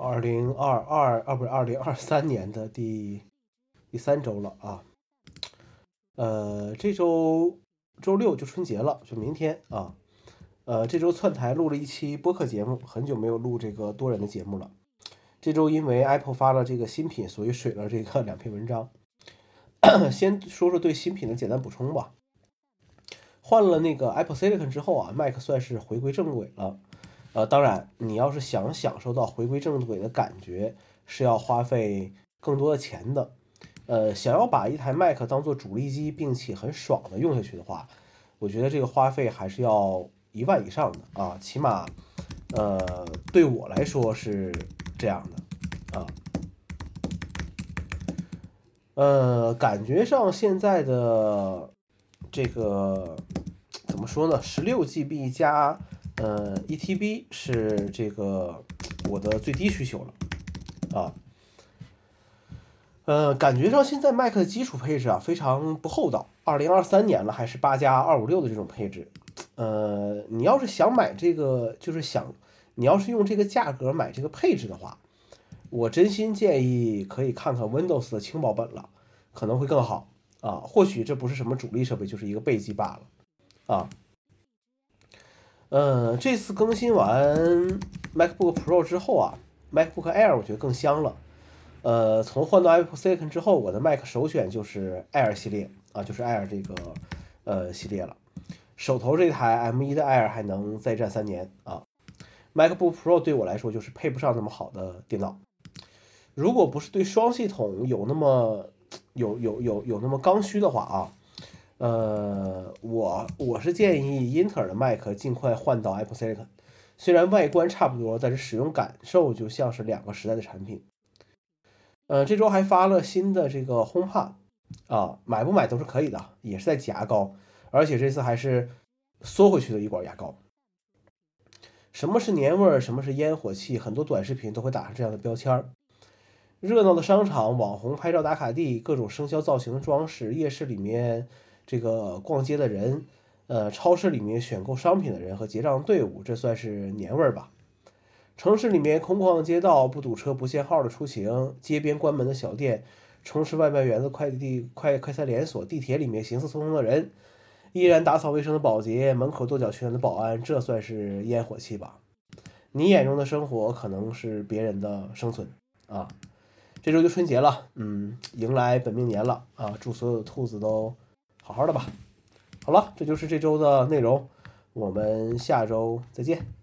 二零二二啊，不是二零二三年的第第三周了啊。呃，这周周六就春节了，就明天啊。呃，这周窜台录了一期播客节目，很久没有录这个多人的节目了。这周因为 Apple 发了这个新品，所以水了这个两篇文章。先说说对新品的简单补充吧。换了那个 Apple Silicon 之后啊，Mac 算是回归正轨了。呃，当然，你要是想享受到回归正轨的感觉，是要花费更多的钱的。呃，想要把一台 Mac 当做主力机，并且很爽的用下去的话，我觉得这个花费还是要一万以上的啊，起码，呃，对我来说是这样的啊。呃，感觉上现在的这个怎么说呢？十六 GB 加。呃，E T B 是这个我的最低需求了啊。呃，感觉上现在 Mac 的基础配置啊非常不厚道，二零二三年了还是八加二五六的这种配置。呃，你要是想买这个，就是想你要是用这个价格买这个配置的话，我真心建议可以看看 Windows 的轻薄本了，可能会更好啊。或许这不是什么主力设备，就是一个备机罢了啊。嗯，这次更新完 MacBook Pro 之后啊，MacBook Air 我觉得更香了。呃，从换到 Apple Silicon 之后，我的 Mac 首选就是 Air 系列啊，就是 Air 这个呃系列了。手头这台 M1 的 Air 还能再战三年啊。MacBook Pro 对我来说就是配不上那么好的电脑。如果不是对双系统有那么有有有有那么刚需的话啊。呃，我我是建议英特尔的 Mac 尽快换到 Apple Silicon，虽然外观差不多，但是使用感受就像是两个时代的产品。呃，这周还发了新的这个 HomePod，啊，买不买都是可以的，也是在挤牙膏，而且这次还是缩回去的一管牙膏。什么是年味儿？什么是烟火气？很多短视频都会打上这样的标签儿。热闹的商场、网红拍照打卡地、各种生肖造型的装饰、夜市里面。这个逛街的人，呃，超市里面选购商品的人和结账队伍，这算是年味儿吧？城市里面空旷街道，不堵车不限号的出行，街边关门的小店，城市外卖员的快递快快餐连锁，地铁里面行色匆匆的人，依然打扫卫生的保洁，门口跺脚拳的保安，这算是烟火气吧？你眼中的生活，可能是别人的生存啊！这周就春节了，嗯，迎来本命年了啊！祝所有的兔子都。好好的吧，好了，这就是这周的内容，我们下周再见。